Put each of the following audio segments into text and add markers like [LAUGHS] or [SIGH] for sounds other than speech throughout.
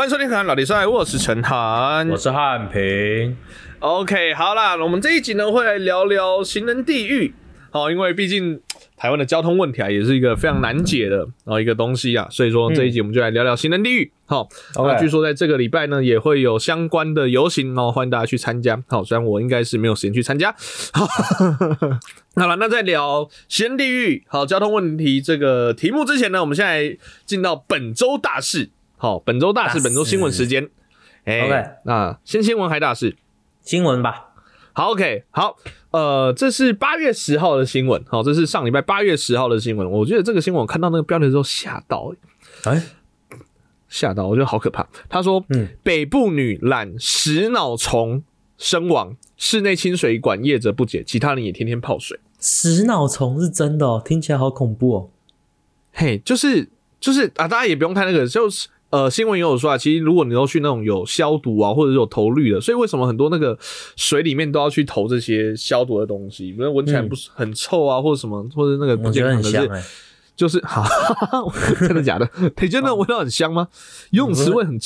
欢迎收听《看老弟赛》，我是陈涵，我是汉平。OK，好啦，我们这一集呢会来聊聊行人地狱。好，因为毕竟台湾的交通问题啊，也是一个非常难解的然后一个东西啊，所以说这一集我们就来聊聊行人地狱。好，那据说在这个礼拜呢，也会有相关的游行哦，欢迎大家去参加。好，虽然我应该是没有时间去参加。[LAUGHS] 好了，那在聊行人地狱好交通问题这个题目之前呢，我们现在进到本周大事。好，本周大事，本周新闻时间。哎，那先新闻还大事？新闻吧。好，OK，好，呃，这是八月十号的新闻，好，这是上礼拜八月十号的新闻。我觉得这个新闻我看到那个标题之后吓到，哎，吓到，我觉得好可怕。他说，嗯，北部女染食脑虫身亡，室内清水管业者不解，其他人也天天泡水。食脑虫是真的哦，听起来好恐怖哦。嘿，就是就是啊，大家也不用太那个，就是。呃，新闻也有说啊，其实如果你都去那种有消毒啊，或者是有投氯的，所以为什么很多那个水里面都要去投这些消毒的东西？不是闻起来不是很臭啊，或者什么，或者那个不健康，的是就是 [LAUGHS] 哈，真的假的？你觉得那味道很香吗？游泳池会很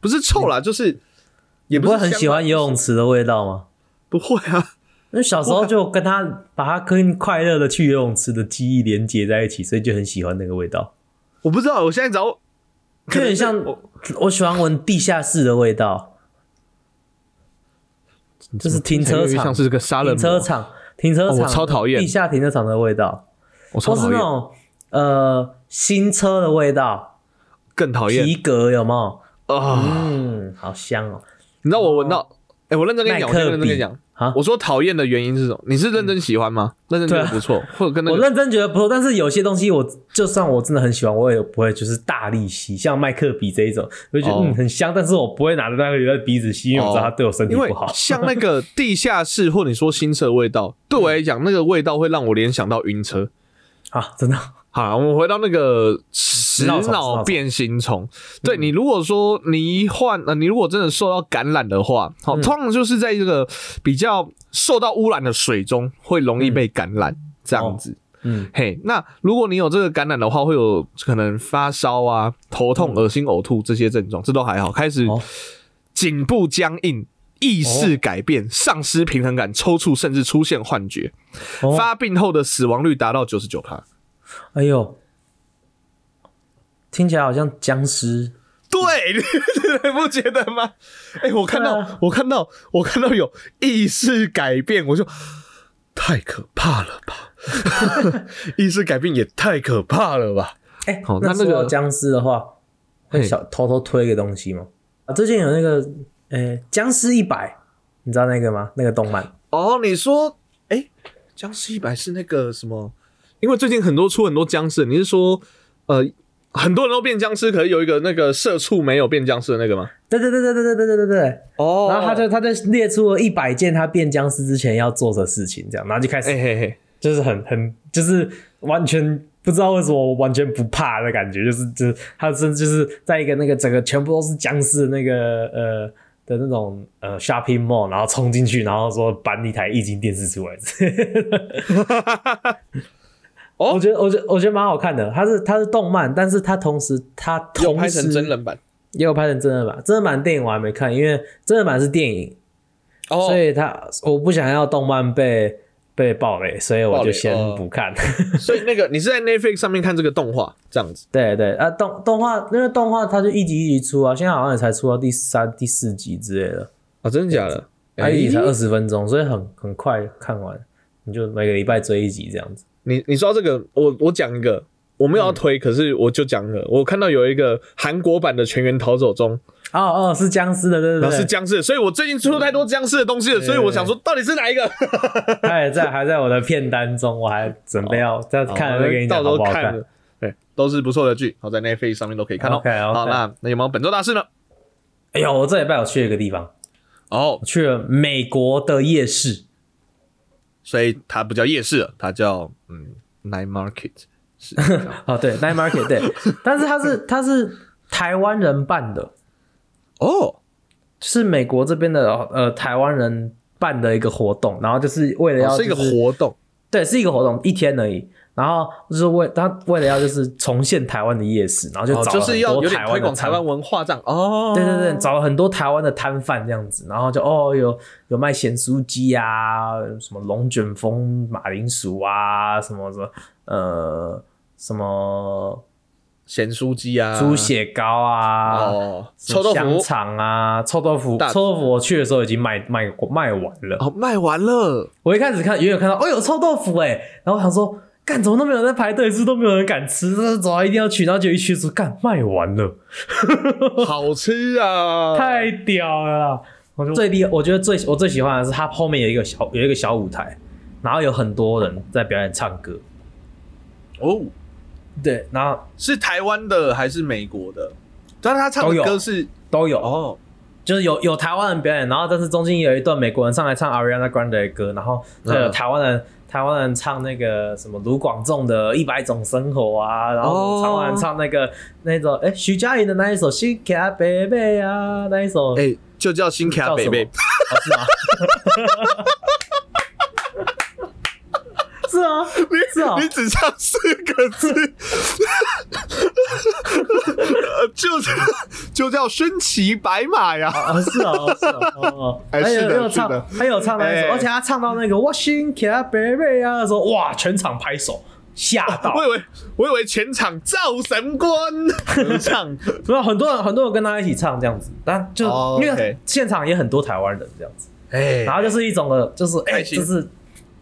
不是臭啦，就是也不会很喜欢游泳池的味道吗？不会啊，那小时候就跟他把他跟快乐的去游泳池的记忆连接在一起，所以就很喜欢那个味道。我不知道，我现在找。有点像我，我喜欢闻地下室的味道，就是停车场，像是个杀人停车场，停车场超讨厌地下停车场的味道，我超讨厌。那种呃新车的味道，更讨厌皮革有没有？啊，嗯，好香哦！你知道我闻到？哎，我认真跟你讲，我认真跟你讲。啊！我说讨厌的原因是什么？你是认真喜欢吗？认真觉得不错，或者跟那我认真觉得不错，但是有些东西我就算我真的很喜欢，我也不会就是大力吸，像麦克笔这一种，我就觉得嗯很香，但是我不会拿着那个在鼻子吸，因为我知道它对我身体不好。像那个地下室或你说新车味道，对我来讲那个味道会让我联想到晕车啊，真的。好，我们回到那个食脑变形虫。对你，如果说你一患呃，你如果真的受到感染的话，好，通常就是在这个比较受到污染的水中会容易被感染这样子。嗯，嘿，那如果你有这个感染的话，会有可能发烧啊、头痛、恶心、呕吐这些症状，这都还好。开始颈部僵硬、意识改变、丧失平衡感、抽搐，甚至出现幻觉。发病后的死亡率达到九十九%。哎呦，听起来好像僵尸。对，你不觉得吗？[LAUGHS] 哎，我看到，我看到，我看到有意识改变，我就太可怕了吧！[LAUGHS] 意识改变也太可怕了吧！哎，那那个僵尸的话，会小偷偷推个东西吗？啊，最近有那个，哎，僵尸一百，你知道那个吗？那个动漫？哦，你说，哎，僵尸一百是那个什么？因为最近很多出很多僵尸，你是说，呃，很多人都变僵尸，可是有一个那个社畜没有变僵尸的那个吗？对对对对对对对对对对。哦。然后他就他就列出了一百件他变僵尸之前要做的事情，这样，然后就开始，嘿嘿嘿，就是很很就是完全不知道为什么完全不怕的感觉，就是就是他是就是在一个那个整个全部都是僵尸的那个呃的那种呃 shopping mall，然后冲进去，然后说搬一台液晶电视出来。[LAUGHS] 哦，我觉得，我觉得，我觉得蛮好看的。它是它是动漫，但是它同时它有拍成真人版，也有拍成真人版。真人版电影我还没看，因为真人版是电影，所以它我不想要动漫被被暴雷，所以我就先不看。[LAUGHS] 所以那个你是在 Netflix 上面看这个动画这样子？[LAUGHS] 对对啊，动动画那个动画它就一集一集出啊，现在好像也才出到第三、第四集之类的啊，真的假的？它一集才二十分钟，所以很很快看完，你就每个礼拜追一集这样子。你你说这个，我我讲一个，我没有要推，可是我就讲了，我看到有一个韩国版的《全员逃走中》，哦哦，是僵尸的，对对对，是僵尸，所以我最近出太多僵尸的东西了，所以我想说，到底是哪一个？[LAUGHS] 他也在，还在我的片单中，我还准备要再看，再给你到时候看。对，都是不错的剧，好在 Netflix 上面都可以看到。好，那那有没有本周大事呢？哎呦，我这礼拜我去了一个地方，哦，去了美国的夜市，所以它不叫夜市，它叫嗯。Night Market 是 [LAUGHS] 哦，对，Night Market 对，[LAUGHS] 但是它是它是台湾人办的哦，是美国这边的呃台湾人办的一个活动，然后就是为了要是一个活动，对，是一个活动，一天而已。然后就是为他为了要就是重现台湾的夜市，然后就哦，找了就是要有很多推广台湾的文化这样哦。对对对，找了很多台湾的摊贩这样子，然后就哦有有卖咸酥鸡啊，什么龙卷风、马铃薯啊，什么什么呃什么咸酥鸡啊，猪血糕啊，哦，香臭豆腐肠啊，臭豆腐，臭豆腐我去的时候已经卖卖过卖完了。哦，卖完了。我一开始看远远看到，哦有臭豆腐哎，然后我想说，干怎么都没有人在排队，是都没有人敢吃，这走啊一定要去，然后就一去说，干卖完了。[LAUGHS] 好吃啊！[LAUGHS] 太屌了啦！我就最厉，我觉得最我最喜欢的是它后面有一个小有一个小舞台，然后有很多人在表演唱歌。哦，对，然后是台湾的还是美国的？但是他唱的歌是都有，哦，就是有有台湾人表演，然后但是中间有一段美国人上来唱 Ariana Grande 的歌，然后还有嗯台湾人、台湾人唱那个什么卢广仲的《一百种生活》啊，然后哦台湾人唱那个那种哎徐佳莹的那一首《新卡贝贝》啊，那一首哎、就叫新卡叫什么北北。哦是吗？[LAUGHS] 是 [LAUGHS] 啊，是啊。你，只唱四个字，呃就就叫身骑白马呀。啊是啊，是啊，哦哦，还 [LAUGHS] 哎是的有有唱还有唱那一首，哎。而且他唱到那个我心卡贝贝啊的时候，哇，全场拍手，吓到。[LAUGHS] 我，以为我以为全场造神官。合唱，没有很多人很多人跟他一起唱这样子，但就哦因为现场也很多台湾人这样子，哎。然后就是一种的，就是哎，就是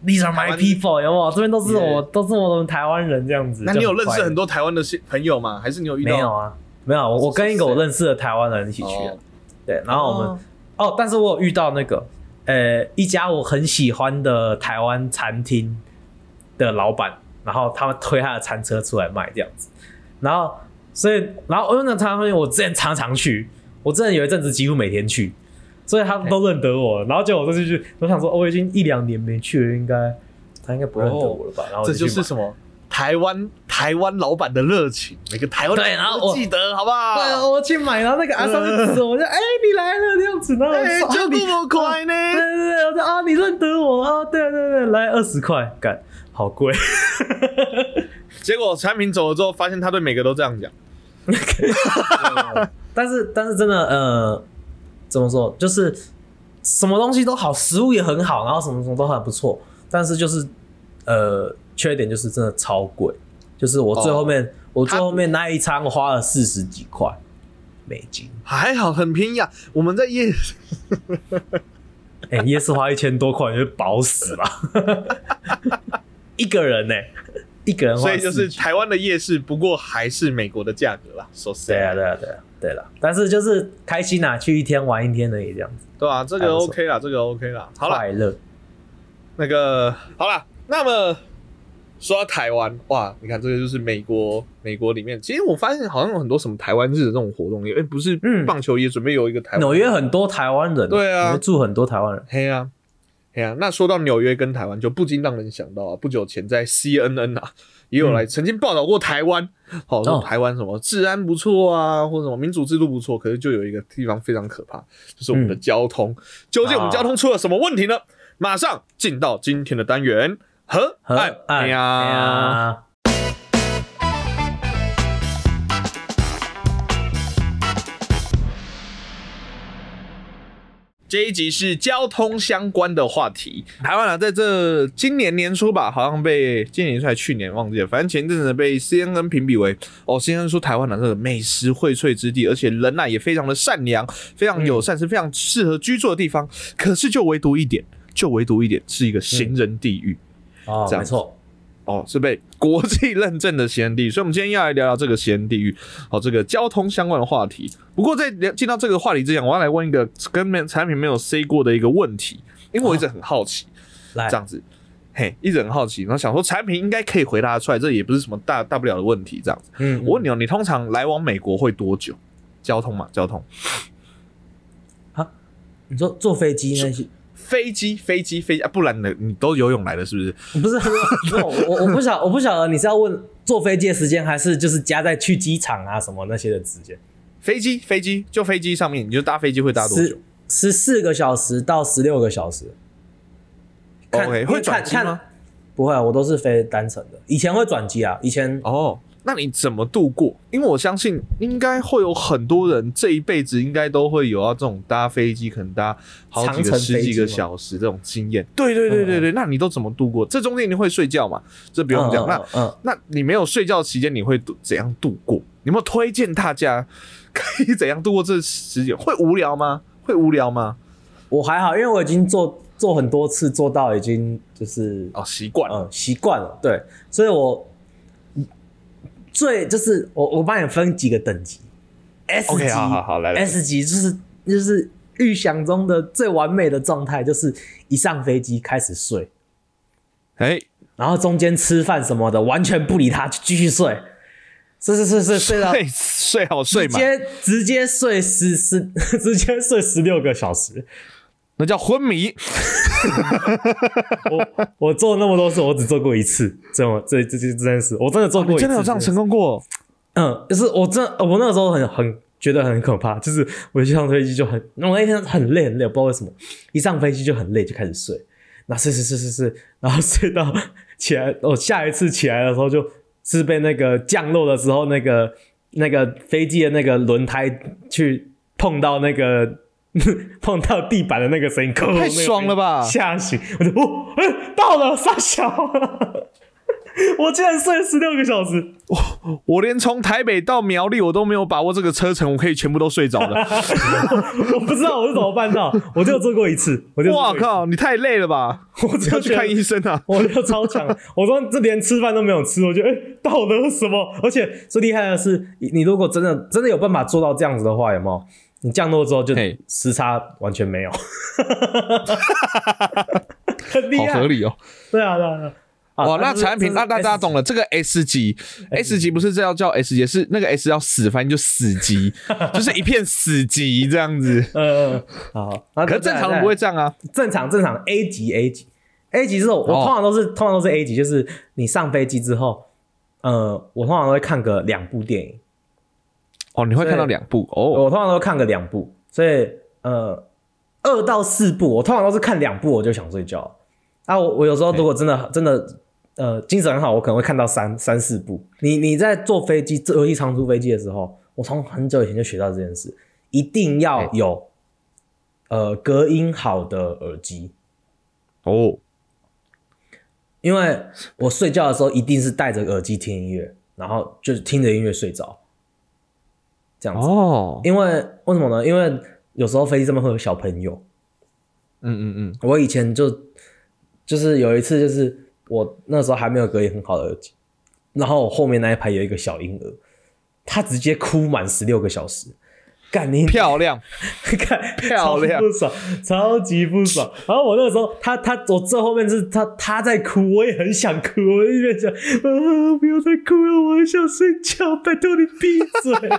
These are my people，有没有？这边都是我 Yeah 都是我们台湾人这样子。那你有认识很多台湾的朋友吗？还是你有遇到？没有啊？没有，我我跟一个我认识的台湾人一起去的哦，对，然后我们哦，但是我有遇到那个呃一家我很喜欢的台湾餐厅的老板，然后他们推他的餐车出来卖这样子，然后所以然后因为那餐厅我之前常常去，我之前有一阵子几乎每天去，所以他们都认得我，然后结果我这次去，我想说、哦我已经一两年没去了，应该他应该不认得我了吧？然后我这就是什么？台湾台湾老板的热情，每个台湾对人然后我都记得，好不好？对啊，我去买，然后那个阿三就指着我，就哎、你来了这样子，然后我哎，[LAUGHS] 这么快呢？对对对，我说啊，你认得我啊？对对对，来二十块，干好贵。[LAUGHS] 结果产品走了之后，发现他对每个都这样讲。[LAUGHS] 但是但是真的呃，怎么说，就是什么东西都好，食物也很好，然后什么什么都很不错，但是就是呃，缺点就是真的超贵，就是我最后面、我最后面那一餐我花了四十几块美金，还好很便宜啊！我们在夜 [LAUGHS] 哎、夜市花一千多块，你就饱死吧，[LAUGHS] 一个人呢、一个人花所以就是台湾的夜市，不过还是美国的价格啦。说实对啊，在，对啊，对啊，对了，但是就是开心啊，去一天玩一天而已，这样子，对啊，这个 OK 啦，这个 OK 啦。好了，快乐。那个好了，那么说到台湾，哇，你看这个就是美国，美国里面，其实我发现好像有很多什么台湾日的这种活动，哎、不是嗯棒球也准备有一个台湾纽约很多台湾人，对啊住很多台湾人。嘿啊、嘿呀、那说到纽约跟台湾，就不禁让人想到啊，不久前在 CNN 啊，也有来曾经报道过台湾，好、台湾什么治安不错啊，或者什么民主制度不错，可是就有一个地方非常可怕，就是我们的嗯交通。究竟我们啊交通出了什么问题呢？马上进到今天的单元河河岸岸呀。这一集是交通相关的话题。台湾啊，在这今年年初吧，好像被今年还去年忘记了，反正前一阵子被 CNN 评比为哦，CNN 说台湾啊这个美食荟萃之地，而且人呐、也非常的善良，非常友善，是非常适合居住的地方。可是就唯独一点，就唯独一点是一个行人地狱。哦，这样没错，哦，是被国际认证的行人地狱，所以我们今天要来聊聊这个行人地狱，哦，这个交通相关的话题。不过在聊进到这个话题之前，我要来问一个跟没产品没有 say 过的一个问题，因为我一直很好奇，来这，样子，嘿，一直很好奇，然后想说产品应该可以回答出来，这也不是什么大大不了的问题，这样子。嗯，我问你哦，你通常来往美国会多久？交通嘛，交通，你说坐飞机那些，飞机，飞机，飞机，啊、不然呢？你都游泳来的，是不是？不是，[LAUGHS] 我我我不晓我不晓得你是要问坐飞机的时间，还是就是加在去机场啊什么那些的时间？飞机，飞机，就飞机上面，你就搭飞机会搭多久十？十四个小时到十六个小时。看 OK，会转机吗？不会啊，我都是飞单程的。以前会转机啊，以前哦，那你怎么度过？因为我相信应该会有很多人这一辈子应该都会有要这种搭飞机，可能搭好几个十几个小时这种经验。对对对对对，那你都怎么度过？这中间一定会睡觉嘛？这不用讲。那嗯嗯那你没有睡觉期间，你会度怎样度过？你有没有推荐大家可以怎样度过这时间？会无聊吗？会无聊吗？我还好，因为我已经做做很多次，做到已经就是哦，习惯了。嗯习惯了，对，所以我最就是我我帮你分几个等级，S 级 OK，好好好来来 S 级就是就是预想中的最完美的状态，就是一上飞机开始睡，哎，然后中间吃饭什么的完全不理他，就继续睡，睡睡睡睡睡到睡睡好睡嘛，直接直接睡十十 [LAUGHS] 直接睡十六个小时。那叫昏迷。[LAUGHS] 我我做那么多次，我只做过一次，这种这这这这件事，我真的做过真的有这样成功过？嗯，就是我真的我那个时候很很觉得很可怕，就是我一上飞机就很，我那天很累很累，我不知道为什么，一上飞机就很累，就开始睡，然后睡睡睡睡睡，然后睡到起来，我、下一次起来的时候就是被那个降落的时候，那个那个飞机的那个轮胎去碰到那个。[LAUGHS] 碰到地板的那个声音，[LAUGHS] 太爽了吧吓醒！我就哦，哎、到了，傻小，[LAUGHS] 我竟然睡了十六个小时，我我连从台北到苗栗我都没有把握这个车程，我可以全部都睡着了。我不知道我是怎么办到，我就做过一次，我就哇靠，你太累了吧？我只要去看医生啊！我就超强，我说这连吃饭都没有吃，我觉得哎、到了什么？而且最厉害的是，你你如果真的真的有办法做到这样子的话，有没有？你降落之后就嘿时差完全没有，[LAUGHS] 很厉害，好合理哦。对啊对啊。对啊啊哇，那产品，那大家懂了。这个 S 级，S 级不是这要叫 S 级，是那个 S 要死，反正就死级，[LAUGHS] 就是一片死级这样子。嗯，嗯好，可是正常人不会这样啊。正常正常 A 级 A 级 A 级之后，我哦通常都是、通常都是 A 级，就是你上飞机之后，呃，我通常都会看个两部电影，哦，你会看到两部哦。我通常都看个两部，所以呃，二到四部，我通常都是看两部我就想睡觉。啊，我我有时候如果真的真的呃精神很好，我可能会看到三三四部。你你在坐飞机，尤其长途飞机的时候，我从很久以前就学到这件事，一定要哎有呃隔音好的耳机。哦，因为我睡觉的时候一定是戴着耳机听音乐，然后就是听着音乐睡着，这样子。哦，因为为什么呢？因为有时候飞机上面会有小朋友。嗯嗯嗯，我以前就就是有一次，就是我那时候还没有隔音很好的耳机，然后我后面那一排有一个小婴儿，他直接哭满十六个小时，干你漂亮。[LAUGHS] 看漂亮超不爽，超级不爽。然后我那个时候，他他我最后面是他他在哭，我也很想哭，我一边想，啊，不要再哭了，我很想睡觉，拜托你闭嘴。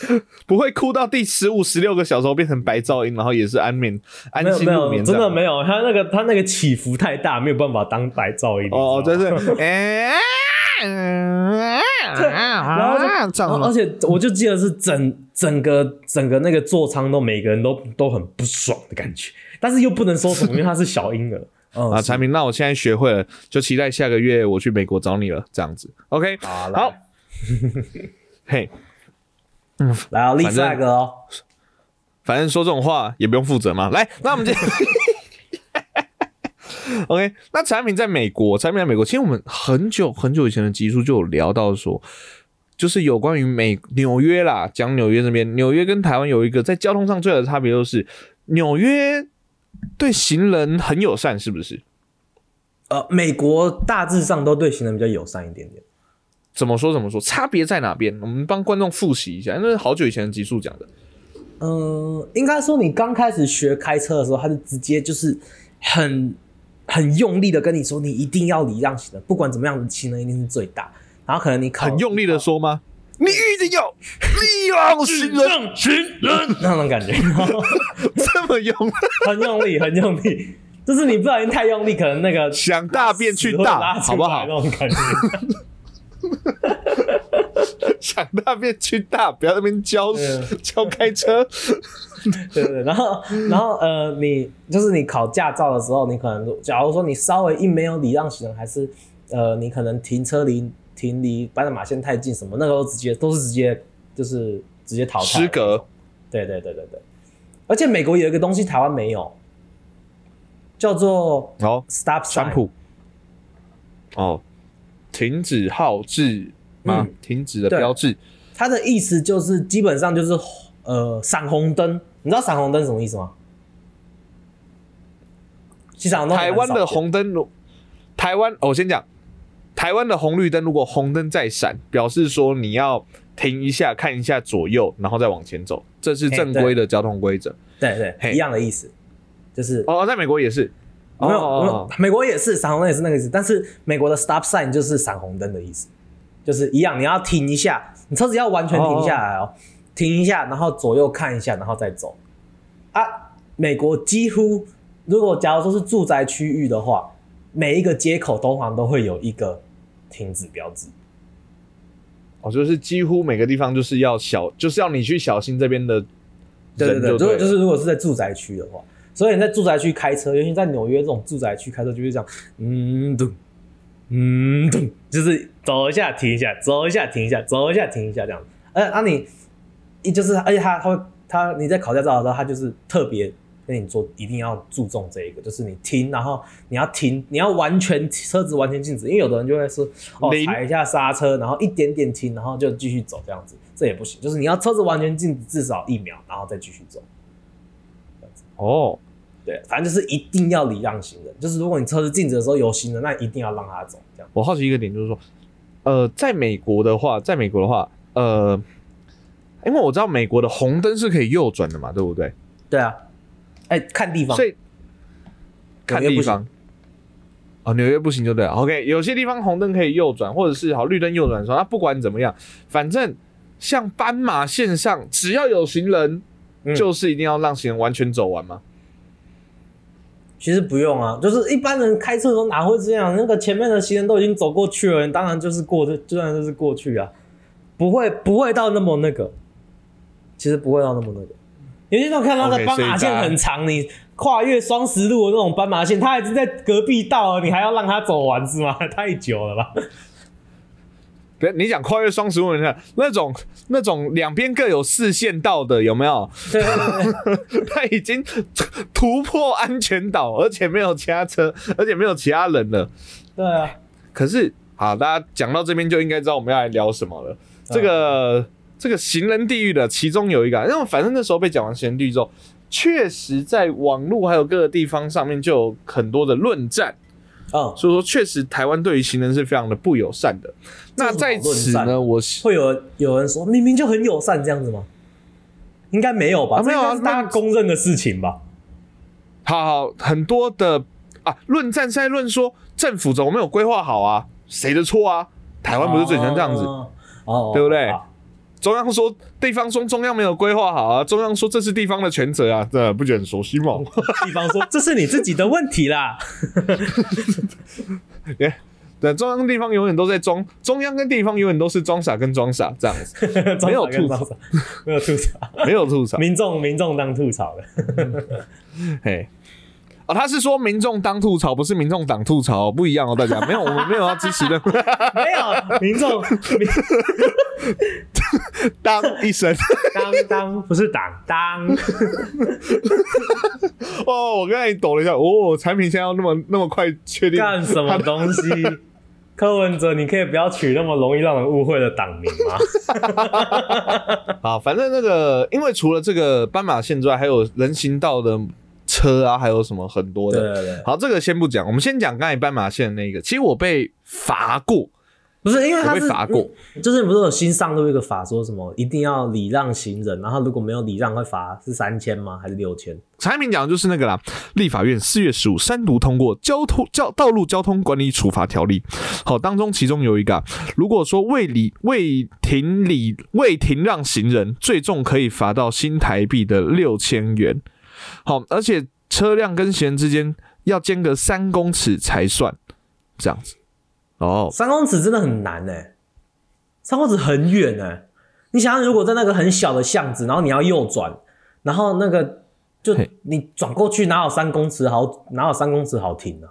[LAUGHS] 不会哭到第十五、十六个小时后变成白噪音，然后也是安眠、安心入眠，真的没有，他那个他那个起伏太大，没有办法当白噪音。哦，真你知道吗？是，[LAUGHS] 哎，然后就而且我就记得是整整个整个那个座舱都每个人都都很不爽的感觉，但是又不能说什么，因为他是小婴儿。[LAUGHS] 嗯啊，产品，那我现在学会了，就期待下个月我去美国找你了，这样子，OK，好好，嘿，来啊，立反正 flag 哦。反正说这种话也不用负责嘛。来，那我们就 [LAUGHS] OK，那产品在美国，产品在美国，其实我们很久很久以前的集数就有聊到说，就是有关于美纽约啦，讲纽约这边，纽约跟台湾有一个在交通上最大的差别，就是纽约对行人很友善，是不是？呃，美国大致上都对行人比较友善一点点。怎么说怎么说？差别在哪边？我们帮观众复习一下，那是好久以前的集数讲的。嗯，应该说你刚开始学开车的时候，他就直接就是很很用力的跟你说，你一定要礼让行人，不管怎么样，行人一定是最大。然后可能你很用力的说吗？你一定要礼让行人，行人那种感觉，[LAUGHS] 这么用，[LAUGHS] 很用力，很用力。就是你不小心太用力，可能那个想大便去大，好不好那？种感觉。[LAUGHS] 想大便去大，不要在那边教嗯 [LAUGHS] 教开车。[LAUGHS] 对对对，然后然后呃，你就是你考驾照的时候，你可能假如说你稍微一没有礼让行人，还是呃你可能停车离停离斑马线太近什么，那个都直接都是直接就是直接淘汰失格。对对对对对，而且美国有一个东西台湾没有，叫做哦，stop 川 sign。普。哦，停止号志吗？嗯停止的标志。它的意思就是基本上就是呃闪红灯，你知道闪红灯是什么意思吗？其实闪红灯台湾的红灯如，台湾、哦我先讲，台湾的红绿灯如果红灯在闪，表示说你要停一下，看一下左右，然后再往前走，这是正规的交通规则。对对嘿一样的意思，就是哦，在美国也是。没有哦没有，美国也是闪红灯也是那个意思，但是美国的 stop sign 就是闪红灯的意思，就是一样，你要停一下，你车子要完全停下来哦，停一下，然后左右看一下，然后再走。啊，美国几乎如果假如说是住宅区域的话，每一个街口通常都会有一个停止标志。哦，就是几乎每个地方就是要小，就是要你去小心这边的对对对，如果就是如果是在住宅区的话，所以你在住宅区开车，尤其在纽约这种住宅区开车，就是这样，嗯咚，嗯咚，就是走一下停一下，走一下停一下，走一下停一下这样。而啊你一就是，而且他他会他你在考驾照的时候，他就是特别跟你说一定要注重这一个，就是你停，然后你要停，你要完全车子完全静止，因为有的人就会说哦踩一下刹车，然后一点点停，然后就继续走这样子，这也不行，就是你要车子完全静止至少一秒，然后再继续走。哦，对，反正就是一定要礼让行人，就是如果你车子静止的时候有行人，那一定要让他走，这样。我好奇一个点就是说，呃，在美国的话，在美国的话，呃，因为我知道美国的红灯是可以右转的嘛，对不对？对啊，哎、看地方所，以看地方。哦，纽约不行就对了。OK，有些地方红灯可以右转，或者是好绿灯右转的时候，那不管怎么样，反正像斑马线上只要有行人，嗯就是一定要让行人完全走完吗。其实不用啊，就是一般人开车的时候哪会这样？那个前面的行人都已经走过去了，你当然就是过这，当然就是过去啊，不会不会到那么那个，其实不会到那么那个。有些时候看到那斑马线所以大家很长，你跨越双十路的那种斑马线，他已经在隔壁道了，你还要让他走完是吗？[LAUGHS] 太久了吧？对，你讲跨越双十路，你看那种那种两边各有四线道的，有没有？对对对对，[LAUGHS] 他已经突破安全岛，而且没有其他车，而且没有其他人了。对啊，可是，好，大家讲到这边就应该知道我们要来聊什么了。这个、这个行人地狱的其中有一个啊，因为反正那时候被讲完行人地狱之后，确实在网络还有各个地方上面就有很多的论战，嗯，所以说确实台湾对于行人是非常的不友善的。那在此呢，我会有有人说明明就很友善这样子吗？应该没有吧？啊没有啊大家公认的事情吧？好好很多的啊论战是在论说政府怎么没有规划好啊，谁的错啊？台湾不是最喜欢这样子。哦，哦对不对好中央说地方说中央没有规划好啊，中央说这是地方的全责啊，这不觉得很熟悉吗？[LAUGHS] 地方说这是你自己的问题啦。[LAUGHS] 耶对，中央地方永远都在装，中央跟地方永远都是装傻跟装傻这样子，[LAUGHS] 没有吐槽，没有吐槽，没有吐槽。民众民众当吐槽的。嘿，哦，他是说民众当吐槽，不是民众党吐槽，不一样哦，大家没有，我们没有要支持的，[LAUGHS] 没有民众民 [LAUGHS] 当一声。当当不是党当，哦，我刚才抖了一下，哦，产品现在要那么那么快确定干什么东西？柯文哲，你可以不要取那么容易让人误会的党名吗？[LAUGHS] 啊，反正那个，因为除了这个斑马线之外，还有人行道的车啊，还有什么很多的。对对对，好，这个先不讲，我们先讲刚才斑马线的那个。其实我被罚过，不是因为我被罚过，就是不是有新上路一个法，说什么一定要礼让行人，然后如果没有礼让会罚是三千吗？还是六千？产品讲的就是那个啦。立法院四月十五三读通过《交通交道路交通管理处罚条例》。好，当中其中有一个啊、如果说未礼未停礼未停让行人，最重可以罚到新台币的六千元。好，而且车辆跟行人之间要间隔三公尺才算，这样子。哦，三公尺真的很难哎、三公尺很远哎、你想想，如果在那个很小的巷子，然后你要右转，然后那个就你转过去，哪有三公尺好，哪有三公尺好停呢、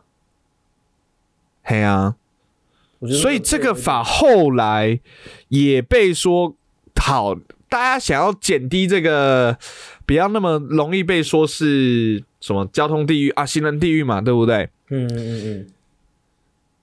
嘿啊，所以这个法后来也被说好，大家想要减低这个，不要那么容易被说是什么交通地狱啊、行人地狱嘛，对不对？嗯嗯嗯嗯，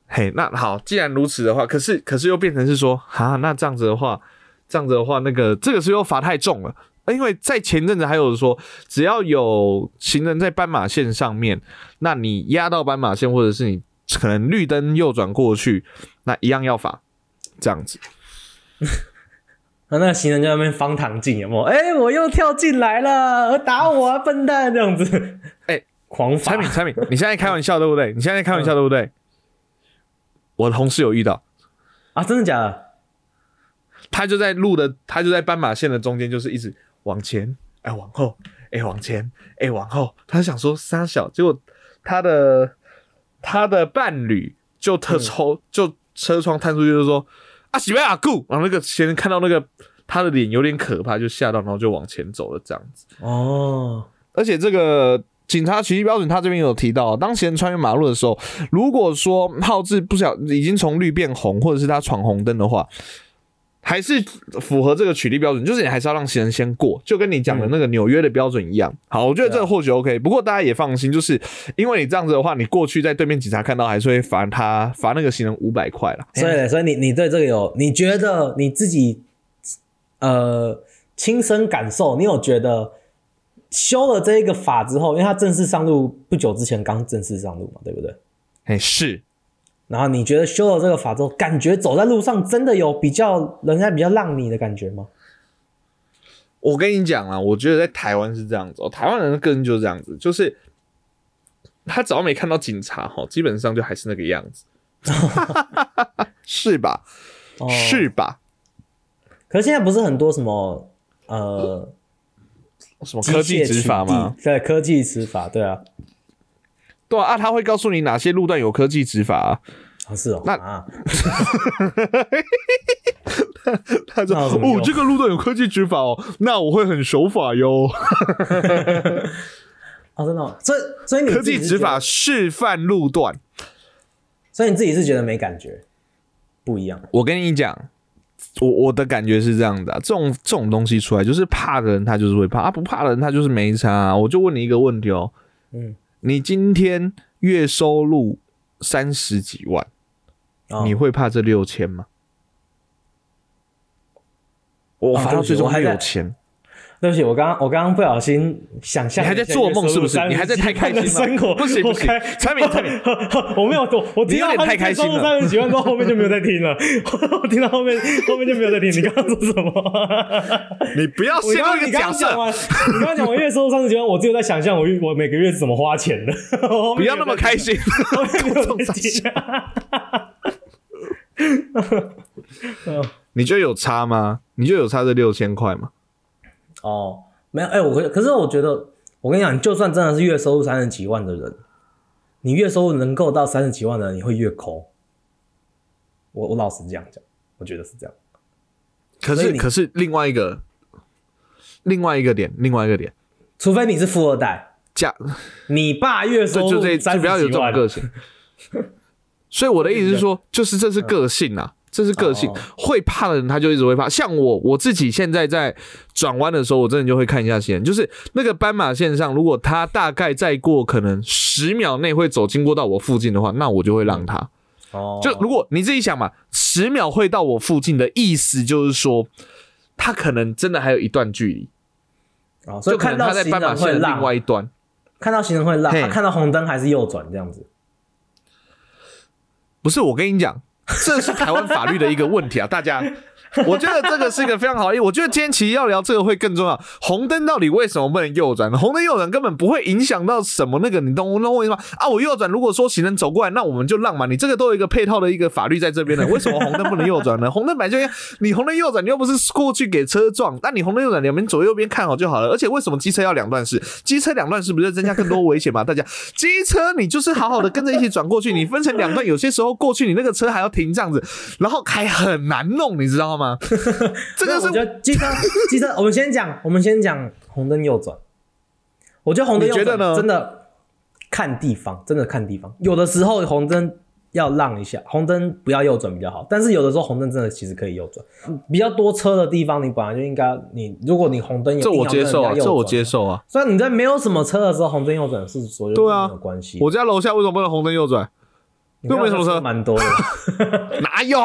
嘿，那好，既然如此的话，可是可是又变成是说，啊，那这样子的话，这样子的话，那个这个是又罚太重了。呃因为在前阵子还有说，只要有行人在斑马线上面，那你压到斑马线，或者是你可能绿灯右转过去，那一样要罚，这样子。那那个行人在那边方糖镜有没有？哎、我又跳进来了，打我啊，笨蛋！这样子，哎狂罚产品产品，你现在开玩笑对不对？你现在开玩笑对不对？我的同事有遇到，啊，真的假的？他就在路的，他就在斑马线的中间，就是一直往前，哎往后，哎往前，哎往后。他想说三小，结果他的他的伴侣就特抽、就车窗探出去就说啊喜贝阿顾，然后那个先生看到那个他的脸有点可怕，就吓到，然后就往前走了这样子。哦，而且这个警察取缔标准，他这边有提到，当行人穿越马路的时候，如果说浩志不小已经从绿变红，或者是他闯红灯的话，还是符合这个取缔标准，就是你还是要让行人先过，就跟你讲的那个纽约的标准一样。好，我觉得这个或许 OK，不过大家也放心，就是因为你这样子的话，你过去在对面警察看到，还是会罚他罚那个行人五百块啦。所以所以你你对这个有，你觉得你自己呃亲身感受，你有觉得修了这一个法之后，因为它正式上路不久之前刚正式上路嘛，对不对？哎，是然后你觉得修了这个法之后，感觉走在路上真的有比较人家比较让你的感觉吗？我跟你讲啊，我觉得在台湾是这样子、哦，台湾人的个性就是这样子，就是他只要没看到警察哈，基本上就还是那个样子，[LAUGHS] 是吧？哦，是吧？可是现在不是很多什么呃什么科技执法吗？？对，科技执法，对啊，对啊，啊他会告诉你哪些路段有科技执法、啊。哦是哦，那啊，[LAUGHS] 他说：“哦这个路段有科技执法哦，那我会很守法哟。[LAUGHS] 哦真的哦，所以所以你科技执法示范路段，所以你自己是觉得没感觉，不一样。我跟你讲，我我的感觉是这样的、啊，这种这种东西出来，就是怕的人他就是会怕，啊不怕的人他就是没差、啊。我就问你一个问题哦，嗯，你今天月收入三十几万，哦你会怕这六千吗？我反正最终还在六千，[LAUGHS] 对不起，我刚刚我刚刚不小心想象，你还在做梦是不是？你还在太开心了？生活不行不行，产品产品，[LAUGHS] 我没有我我听到你有点太开心了三十几万之后，后面就没有再听了。我听到后面后面就没有再听。你刚刚说什么？[LAUGHS] 你不要我陷入一个刚刚你刚假设，刚讲完，你刚刚讲我月收入三十几万，我只有在想象我我每个月是怎么花钱的。不不要那么开，心。你觉得有差吗？你觉得有差这六千块吗？哦，没有，哎、我可可是我觉得，我跟你讲，就算真的是月收入三十几万的人，你月收入能够到三十几万的人，你会越抠。我我老实这样讲，我觉得是这样。可是可是另外一个另外一个点，另外一个点，除非你是富二代，价你爸月收入这三就不要有这种个性。[LAUGHS] 所以我的意思是说，[LAUGHS] 就是这是个性啊，这是个性哦。会怕的人他就一直会怕。像我我自己现在在转弯的时候，我真的就会看一下线，就是那个斑马线上，如果他大概再过可能十秒内会走经过到我附近的话，那我就会让他。哦，就如果你自己想嘛，十秒会到我附近的意思就是说，他可能真的还有一段距离，哦，所以看到行斑马线另人会让，外一端。看到行人会让，他看到红灯还是右转这样子。不是，我跟你讲，这是台湾法律的一个问题啊，大家。[LAUGHS] 我觉得这个是一个非常好因为，我觉得今天其实要聊这个会更重要。红灯到底为什么不能右转？呢？红灯右转根本不会影响到什么，那个你懂我懂我意思吗？啊，我右转，如果说行人走过来，那我们就让嘛。你这个都有一个配套的一个法律在这边的，为什么红灯不能右转呢？[LAUGHS] 红灯本来就，你红灯右转，你又不是过去给车撞，那你红灯右转，两边左右边看好就好了。而且为什么机车要两段式？机车两段式不是增加更多危险吗？大家，机车你就是好好的跟着一起转过去，你分成两段，有些时候过去你那个车还要停这样子，然后还很难弄，你知道吗？吗？[LAUGHS] 这个是我觉得机车机车，我们先讲，我们先讲红灯右转。我觉得红灯右转真的看地方，真的看地方。有的时候红灯要让一下，红灯不要右转比较好。但是有的时候红灯真的其实可以右转。比较多车的地方，你本来就应该你，如果你红灯有这我接受啊，这我接受。啊。虽然你在没有什么车的时候，红灯右转是所有对啊没有关系。我家楼下为什么不能红灯右转？又没什么车车蛮多的。[LAUGHS] 哪有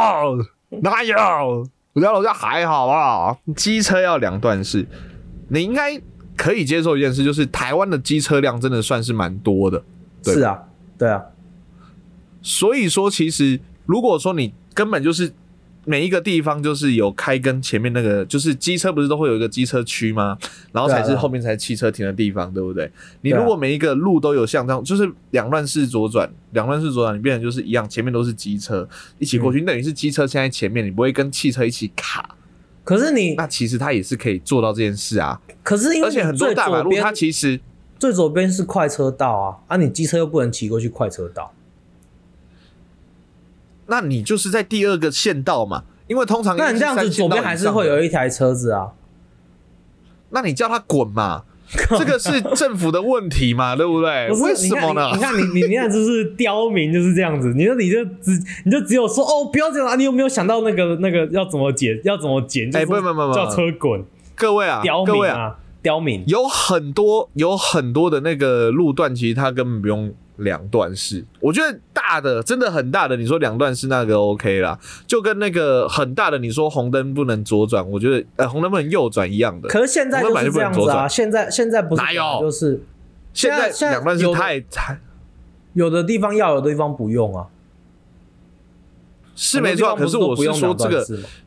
哪有？我家楼下还好啊。机车要两段式，你应该可以接受一件事，就是台湾的机车辆真的算是蛮多的。对是啊，对啊，所以说，其实如果说你根本就是每一个地方就是有开跟前面那个，就是机车不是都会有一个机车区吗？然后才是后面才是汽车停的地方，对不对？你如果每一个路都有像这样，就是两段式左转，两段式左转，你变成就是一样，前面都是机车一起过去，等于是机车现在前面，你不会跟汽车一起卡。可是你，那其实它也是可以做到这件事啊，可是因为而且很多大马路它其实最左边是快车道啊，啊，你机车又不能骑过去快车道，那你就是在第二个县道嘛，因为通常那你这样子左边还是会有一，台车子啊。那你叫他滚嘛，[LAUGHS] 这个是政府的问题嘛，对不对？[LAUGHS] 不，为什么呢？你看你，你看你，看就是刁民就是这样子。你说你就只你就只有说哦，不要这样啊！你有没有想到那个那个要怎么解？要怎么解？哎不不不不叫车滚，各位啊，刁各位啊，刁民。有很多有很多的那个路段，其实他根本不用两段式。我觉得大的真的很大的，你说两段式那个 OK 啦，就跟那个很大的你说红灯不能左转，我觉得呃红灯不能右转一样的。可是现在就是这样子啊，现在现在不是哪有就是现在现在两段式太太有的地方要，有的地方不用啊。是没错，可是我是说这个？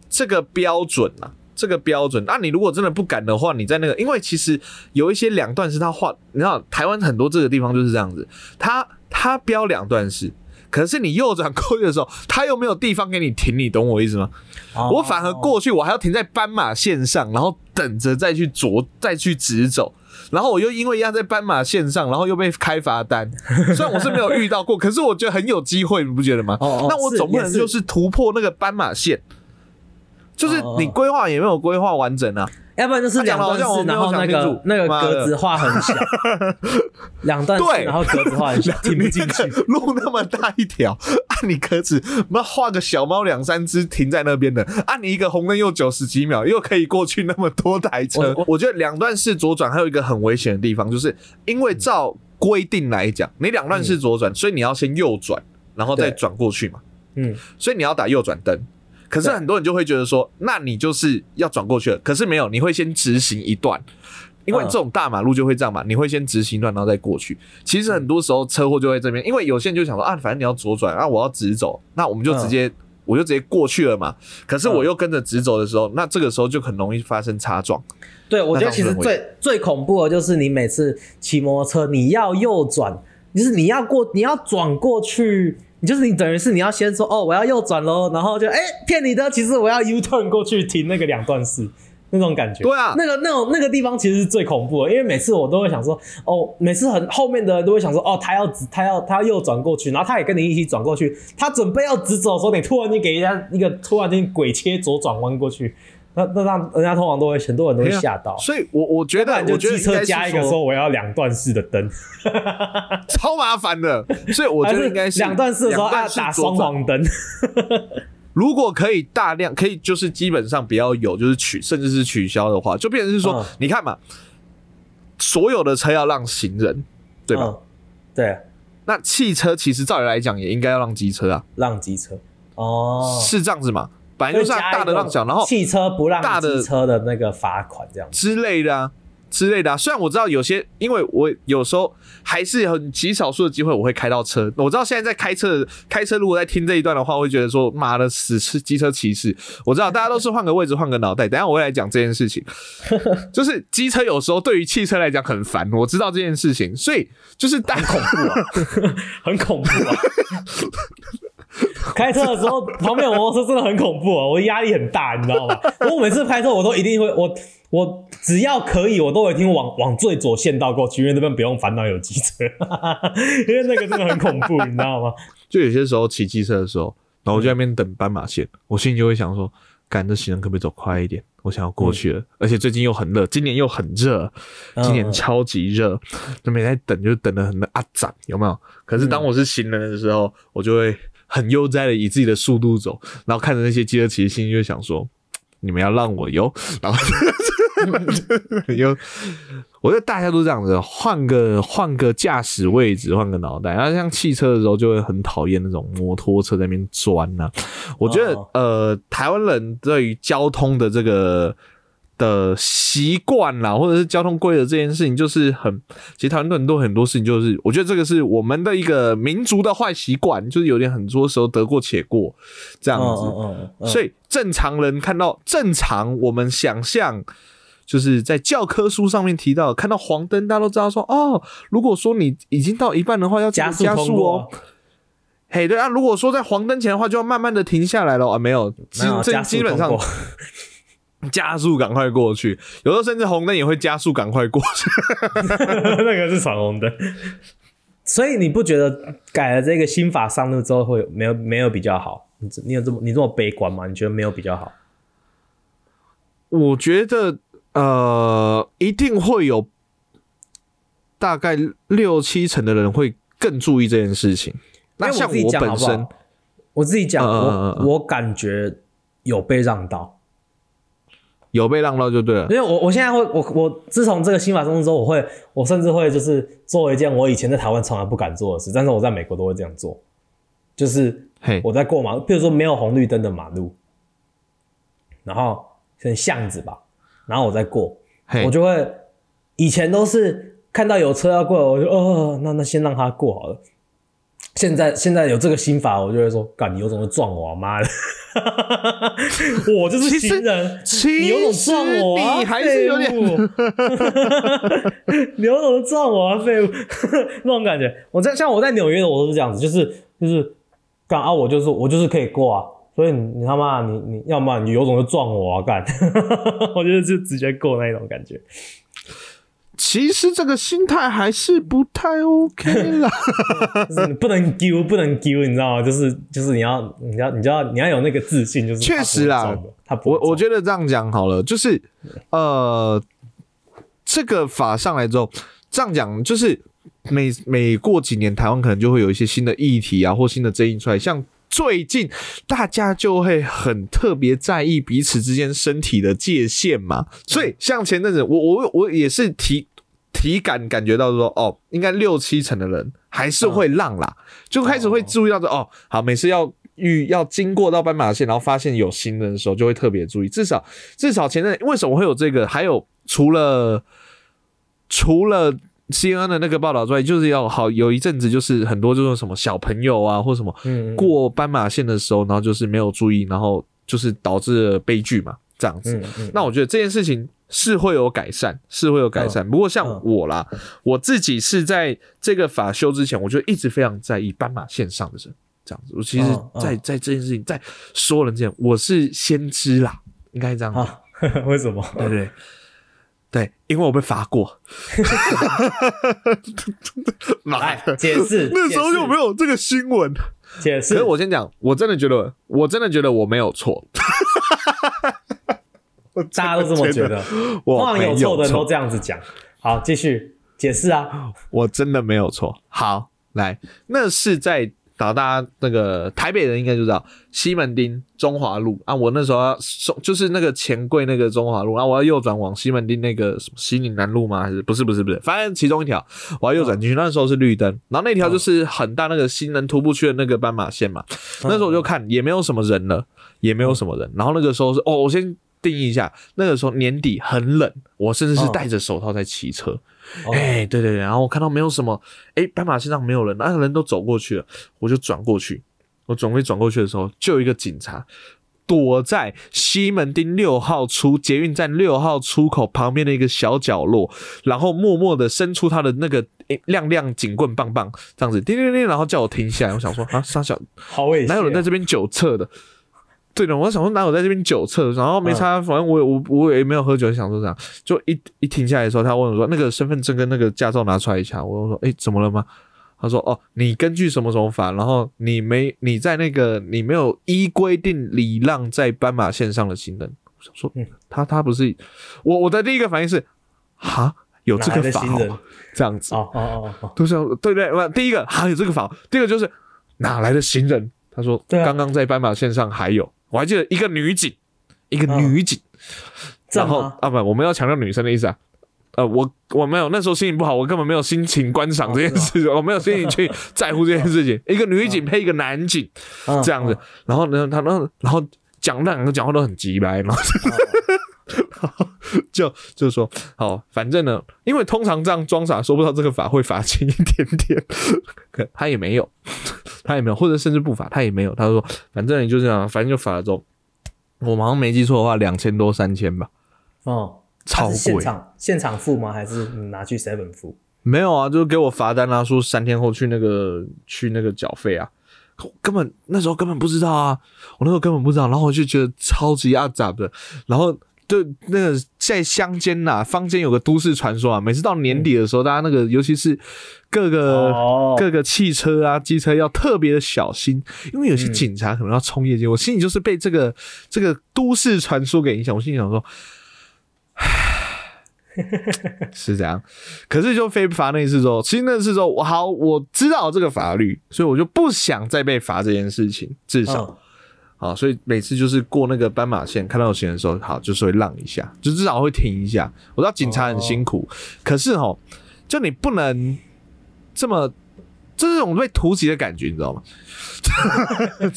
这个标准啊，这个标准，那、你如果真的不敢的话，你在那个，因为其实有一些两段式，他画，你知道台湾很多这个地方就是这样子，他他标两段式，可是你右转过去的时候，他又没有地方给你停，你懂我意思吗？哦我反而过去，我还要停在斑马线上，然后等着再去左再去直走。然后我又因为压在斑马线上，然后又被开罚单。[LAUGHS] 虽然我是没有遇到过，可是我觉得很有机会，你不觉得吗？那我总不能就是突破那个斑马线，就是你规划也没有规划完整啊。要不然就是两段式，然后那个那个格子画很小，[LAUGHS] 两段式，对。然后格子画很小，[LAUGHS] 停不进去。路那么大一条，按你格子，那画个小猫两三只停在那边的，按你一个红灯又九十几秒，又可以过去那么多台车。我我。觉得两段式左转还有一个很危险的地方，就是因为照规定来讲，你两段式左转，所以你要先右转，然后再转过去嘛，嗯，所以你要打右转灯。可是很多人就会觉得说，那你就是要转过去了，可是没有，你会先直行一段。因为嗯这种大马路就会这样嘛，你会先直行一段，然后再过去。其实很多时候车祸就会这边，因为有些人就想说啊，反正你要左转啊，我要直走，那我们就直接、我就直接过去了嘛。可是我又跟着直走的时候，那这个时候就很容易发生擦撞。对，我觉得其实最最恐怖的就是你每次骑摩托车，你要右转，就是你要过，你要转过去，你就是你等于是你要先说哦，我要右转喽，然后就哎骗你的，其实我要 U turn 过去停那个两段式。那种感觉，对啊那个那种那个地方其实是最恐怖的，因为每次我都会想说，哦，每次很后面的人都会想说，哦，他要直，他要他要右转过去，然后他也跟你一起转过去，他准备要直走的时候，你突然间给人家一个突然间鬼切左转弯过去，那那让人家通常都会很多人都会吓到，所以我我觉得，就我觉得机车加一个说说我要两段式的灯，[LAUGHS] 超麻烦的，所以我觉得应该是两段式的时候要打双黄灯，[LAUGHS] 如果可以大量，可以就是基本上不要有，就是取甚至是取消的话，就变成是说，嗯。你看嘛，所有的车要让行人，对吧？嗯，对，那汽车其实照理来讲也应该要让机车啊，让机车。哦，是这样子嘛？本来就是大的让小，然后汽车不让大的车的那个罚款这样子，之类的啊。之类的啊，虽然我知道有些，因为我有时候还是很极少数的机会我会开到车。我知道现在在开车，开车如果在听这一段的话，我会觉得说妈的死是机车骑士。我知道大家都是换个位置换个脑袋，等一下我会来讲这件事情。[LAUGHS] 就是机车有时候对于汽车来讲很烦，我知道这件事情，所以就是大恐怖啊。很恐怖啊！[LAUGHS] [LAUGHS] [LAUGHS] 开车的时候旁边有摩托车真的很恐怖啊，我压力很大，你知道吗？我每次开车我都一定会，我我只要可以，我都会听往往最左线道过去，因为那边不用烦恼有机车，[LAUGHS] 因为那个真的很恐怖，你知道吗？就有些时候骑机车的时候，然后我就在那边等斑马线，我心里就会想说，赶着行人可不可以走快一点？我想要过去了，而且最近又很热，今年又很热，今年嗯超级热，就每天在等，就等的很阿展，有没有？可是当我是行人的时候，我就会很悠哉的以自己的速度走，然后看着那些机车骑士，心里就想说：你们要让我游，然后有，我觉得大家都这样子，换个换个驾驶位置，换个脑袋。然后像汽车的时候，就会很讨厌那种摩托车在那边钻呐、我觉得、呃，台湾人对于交通的这个的习惯啦，或者是交通规则这件事情，就是很，其实台湾很多很多事情，就是我觉得这个是我们的一个民族的坏习惯，就是有点很多时候得过且过这样子。嗯嗯嗯，所以正常人看到正常，我们想象就是在教科书上面提到，看到黄灯，大家都知道说，哦，如果说你已经到一半的话，要加速加速哦过。，嘿，对啊，如果说在黄灯前的话，就要慢慢的停下来了啊，没有，基这基本上 [LAUGHS] 加速赶快过去，有时候甚至红灯也会加速赶快过去。[LAUGHS] 那个是闯红灯。所以你不觉得改了这个新法上路之后会有没有没有比较好？你你有这么你这么悲观吗？你觉得没有比较好？我觉得呃，一定会有大概六七成的人会更注意这件事情。那像我自己讲本身好不好，我自己讲，我我感觉有被让到，有被浪到就对了因。为我我现在会我我自从这个新法上路之后，我会我甚至会就是做一件我以前在台湾从来不敢做的事，但是我在美国都会这样做，就是嘿，我在过马路，比如说没有红绿灯的马路，然后可能巷子吧，然后我再过，我就会以前都是看到有车要过来，我就哦，那那先让他过好了。现在现在有这个心法，我就会说，干你有种就撞我、啊，妈的！[LAUGHS] 我就是新人，你有种撞我、啊，你还是有点 [LAUGHS] 你有种撞我啊，废物！[LAUGHS] 那种感觉，我在像我在纽约的，我都是这样子，就是就是干啊，我就是我就是可以过啊，所以你你他妈你你要么你有种就撞我啊，干！我觉得就直接过那种感觉。其实这个心态还是不太 OK 啦。就是你不能丢，不能丢，你知道吗？就是就是你要你要你就要你要有那个自信，就是确实啦，他不我我觉得这样讲好了，就是呃，这个法上来之后，这样讲就是每每过几年，台湾可能就会有一些新的议题啊，或新的争议出来，像。最近大家就会很特别在意彼此之间身体的界限嘛，所以像前阵子我我我也是体体感感觉到说，哦，应该六七成的人还是会让啦，就开始会注意到说，哦，好，每次要遇要经过到斑马线，然后发现有行人的时候，就会特别注意。至少至少前阵为什么会有这个？还有除了除了 CNN 的那个报道出来，就是要好有一阵子就是很多就是什么小朋友啊，或什么嗯过斑马线的时候，然后就是没有注意，然后就是导致了悲剧嘛，这样子。那我觉得这件事情是会有改善，是会有改善。不过像嗯我啦，我自己是在这个法修之前，我就一直非常在意斑马线上的人，这样子。我其实在，在这件事情，在所有人之前，我是先知啦，应该这样 [LAUGHS] 为什么？对对对，因为我被罚过。[LAUGHS] 妈解释，[LAUGHS] 那时候就没有有这个新闻。解释。可是我先讲，我真的觉得，我真的觉得我没有错。我 [LAUGHS] 大家都这么觉得，我通常有没错的人都错，这样子讲。好，继续解释啊。我真的没有错。好，来，那是在打大家那个台北人应该就知道西门町中华路啊。我那时候要送，就是那个钱柜那个中华路啊，我要右转往西门町那个什么西宁南路吗？还是不是不是不是？反正其中一条我要右转进去，那时候是绿灯，然后那条就是很大那个新人徒步区的那个斑马线嘛。那时候我就看也没有什么人了，也没有什么人。然后那个时候是哦，我先定义一下，那个时候年底很冷，我甚至是嗯戴着手套在骑车。哦哎、对对对，然后我看到没有什么，哎、斑马线上没有人，那、人都走过去了，我就转过去。我准备转过去的时候，就有一个警察躲在西门町六号出捷运站六号出口旁边的一个小角落，然后默默的伸出他的那个、诶亮亮警棍棒棒，这样子叮叮叮，然后叫我停下来。我想说啊，傻小好猥亵啊，哪有人在这边酒测的？对的，我想说哪有在这边酒测，然后没差，反正我也我我也没有喝酒，想说这样，就一一停下来的时候，他问我说那个身份证跟那个驾照拿出来一下，我就说哎、怎么了吗？他说哦，你根据什么什么法，然后你没你在那个你没有依规定礼让在斑马线上的行人。我想说，嗯他他不是我我的第一个反应是，哈，有这个法哦，这样子，哦哦哦哦，都是对对第一个还有这个法，第二个就是哪来的行人？他说刚刚在斑马线上还有，我还记得一个女警，一个嗯。女警，这然后啊不，我们要强调女生的意思啊。呃，我我没有那时候心情不好，我根本没有心情观赏这件事情，我没有心情去在乎这件事情。[LAUGHS] 一个女警配一个男警嗯这样子。嗯，然后呢，他然后然后讲那两个讲话都很急白，然 [LAUGHS] 就就说好，反正呢，因为通常这样装傻说不到这个法会罚轻一点点，可他也没有，他也没有，或者甚至不罚，他也没有。他说反正你就这样，反正就罚了之后，我好像没记错的话，两千多三千吧，哦，超他是现贵。场现场付吗？还是你拿去 seven 付？没有啊，就是给我罚单啊，说三天后去那个去那个缴费啊，我根本那时候根本不知道啊，我那时候根本不知道，然后我就觉得超级阿杂的，然后就那个在乡间呐、坊间有个都市传说啊，每次到年底的时候，大家那个尤其是各个、哦。各个汽车啊、机车要特别的小心，因为有些警察可能要冲夜间，我心里就是被这个这个都市传说给影响，我心里想说。[SIGHS] 是这样，可是就非罚那一次之后，其实那次之后，我好我知道这个法律，所以我就不想再被罚这件事情，至少、嗯好，所以每次就是过那个斑马线，看到有行人的时候，好就是会让一下，就至少会停一下。我知道警察很辛苦，可是哦，就你不能这么，这是一种被突袭的感觉，你知道吗？[LAUGHS]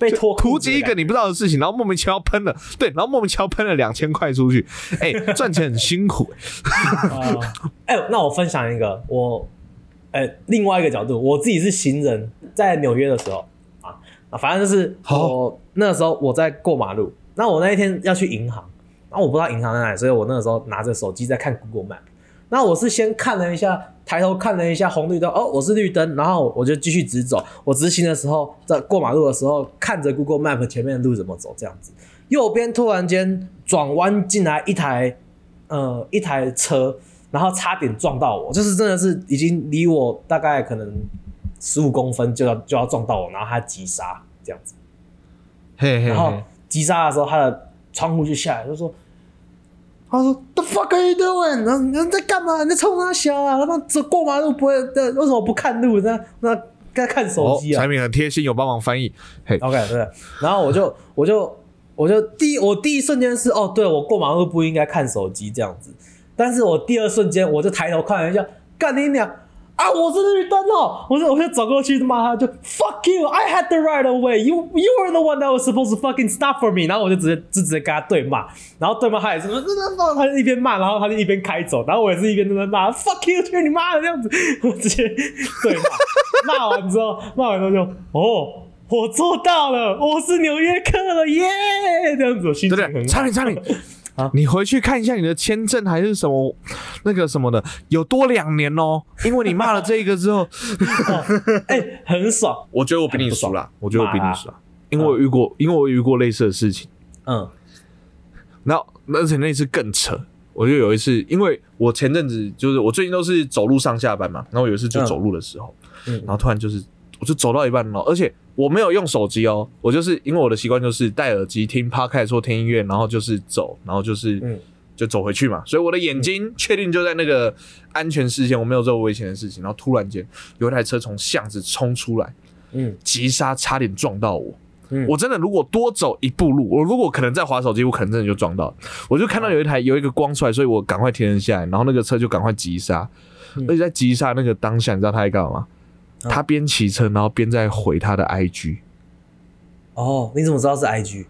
被拖突击一个你不知道的事情，然后莫名其妙喷了，对，然后莫名其妙喷了两千块出去，哎、赚钱很辛苦、啊，[LAUGHS] 哎、那我分享一个我，呃，另外一个角度，我自己是行人，在纽约的时候反正就是好我那个时候我在过马路，那我那一天要去银行，然后我不知道银行在哪里，所以我那个时候拿着手机在看 Google Map。那我是先看了一下，抬头看了一下红绿灯，哦，我是绿灯，然后我就继续直走。我直行的时候，在过马路的时候，看着 Google Map 前面的路怎么走，这样子。右边突然间转弯进来一台呃一台车，然后差点撞到我，就是真的是已经离我大概可能十五公分就要就要撞到我，然后他急刹这样子，嘿嘿然后嘿，急刹的时候他的窗户就下来，就说。他说：“The fuck are you doing？然后你在干嘛？你在冲他笑啊？他妈走过马路不会的，为什么不看路？那那该看手哦，机啊？产品很贴心，有帮忙翻译。嘿，OK，对，然后我就我就我就第一我第一瞬间是哦，对我过马路不应该看手机这样子，但是我第二瞬间我就抬头看了一下，干你娘啊！我是绿灯哦，我就我就走过去骂他，就 fuck you，I had the right of way，you you were the one that was supposed to fucking stop for me，然后我就直接就直接跟他对骂，然后对骂他也是，[LAUGHS] 他就一边骂，然后他就一边开走，然后我也是一边在那骂 fuck you，去你妈的这样子，我直接对骂，[LAUGHS] 骂完之后，骂完之后就哦。我做到了，我是纽约客了，耶！这样子，我心对不对？情很好。产品产品啊，你回去看一下你的签证还是什么那个什么的，有多两年哦。因为你骂了这个之后，[LAUGHS] 哎、很爽。我觉得我比你爽熟啦，我觉得我比你熟啦，因为我遇过，因为我遇过类似的事情。嗯。然后，而且那次更扯，我就有一次，因为我前阵子就是我最近都是走路上下班嘛，然后有一次就嗯。走路的时候，嗯。然后突然就是我就走到一半了，而且我没有用手机哦，我就是因为我的习惯就是戴耳机听 podcast 或听音乐，然后就是走，然后就是嗯。就走回去嘛，所以我的眼睛确定就在那个安全视线，我没有做危险的事情，然后突然间有一台车从巷子冲出来，嗯。急刹差点撞到我。嗯。我真的如果多走一步路，我如果可能在滑手机，我可能真的就撞到了。我就看到有一台有一个光出来，所以我赶快停了下来，然后那个车就赶快急刹。嗯。而且在急刹那个当下，你知道他在干嘛他边骑车，然后边在回他的 IG。哦，你怎么知道是 IG？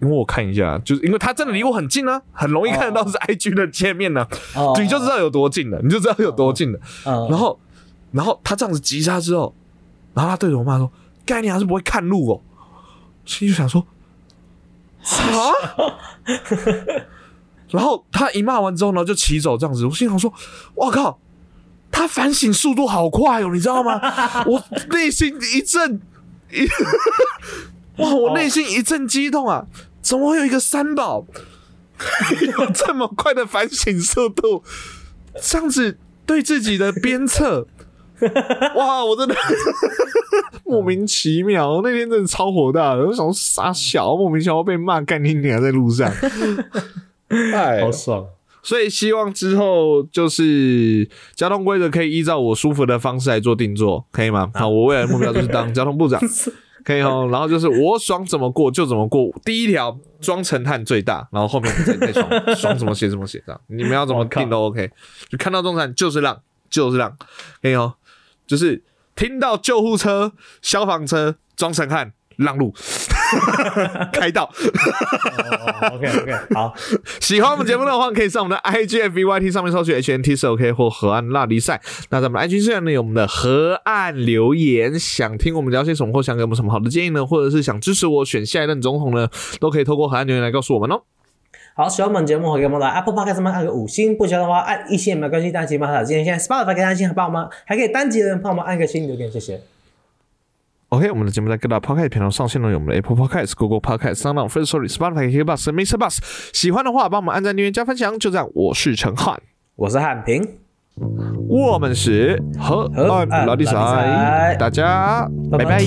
因为我看一下，就是因为他真的离我很近啊，很容易看得到是 IG 的界面呢、哦，你就知道有多近了，你就知道有多近了。嗯，然后，然后他这样子急刹之后，然后他对着我妈说：“概念还是不会看路哦。”心里就想说：“啊！” [LAUGHS] 然后他一骂完之后呢，就骑走这样子。我心想说：“我靠，他反省速度好快哦，你知道吗？” [LAUGHS] 我内心一阵一，[LAUGHS] 哇！我内心一阵激动啊！怎么会有一个三宝有这么快的反省速度？这样子对自己的鞭策，[LAUGHS] 哇，我真的莫名其妙，那天真的超火大的，我想说傻小，莫名其妙被骂干你娘在路上，哎好，爽。所以希望之后就是交通规则可以依照我舒服的方式来做定做，可以吗？好，我未来的目标就是当交通部长，[LAUGHS] 可以哦。然后就是我爽怎么过就怎么过，第一条装成碳最大，然后后面再再爽，[LAUGHS] 爽怎么写怎么写，这样你们要怎么定都 OK。就看到中产就是浪，就是浪，可以哦。就是听到救护车、消防车装成汉让路，[LAUGHS] 开道。哦，OK OK，好，喜欢我们节目的话，可以上我们的 IGFVYT 上面搜取 HNT 是 OK 或河岸拉力赛。那在我们的 IG 上呢有我们的河岸留言，想听我们聊些什么，或想给我们什么好的建议呢，或者是想支持我选下一任总统呢，都可以透过河岸留言来告诉我们哦。好，喜欢我们节目，可以给我们的 Apple Podcast 上面按个五星，不喜欢的话按一星也没有关系，单击马塔。今天现在 Spotify 给单星，帮我们还可以单击的人帮我们按个星留言，谢谢。OK，我们的节目在各大 Podcast 平台上线了，有我们的 Apple Podcast、Google Podcast、s o u n d First Story、Spotify、KKBox、Mr. Bus。喜欢的话，帮我们按赞、订阅、加分享。就这样，我是陈汉，我是汉平，我们是河岸拉力河岸拉力赛赛，大家拜拜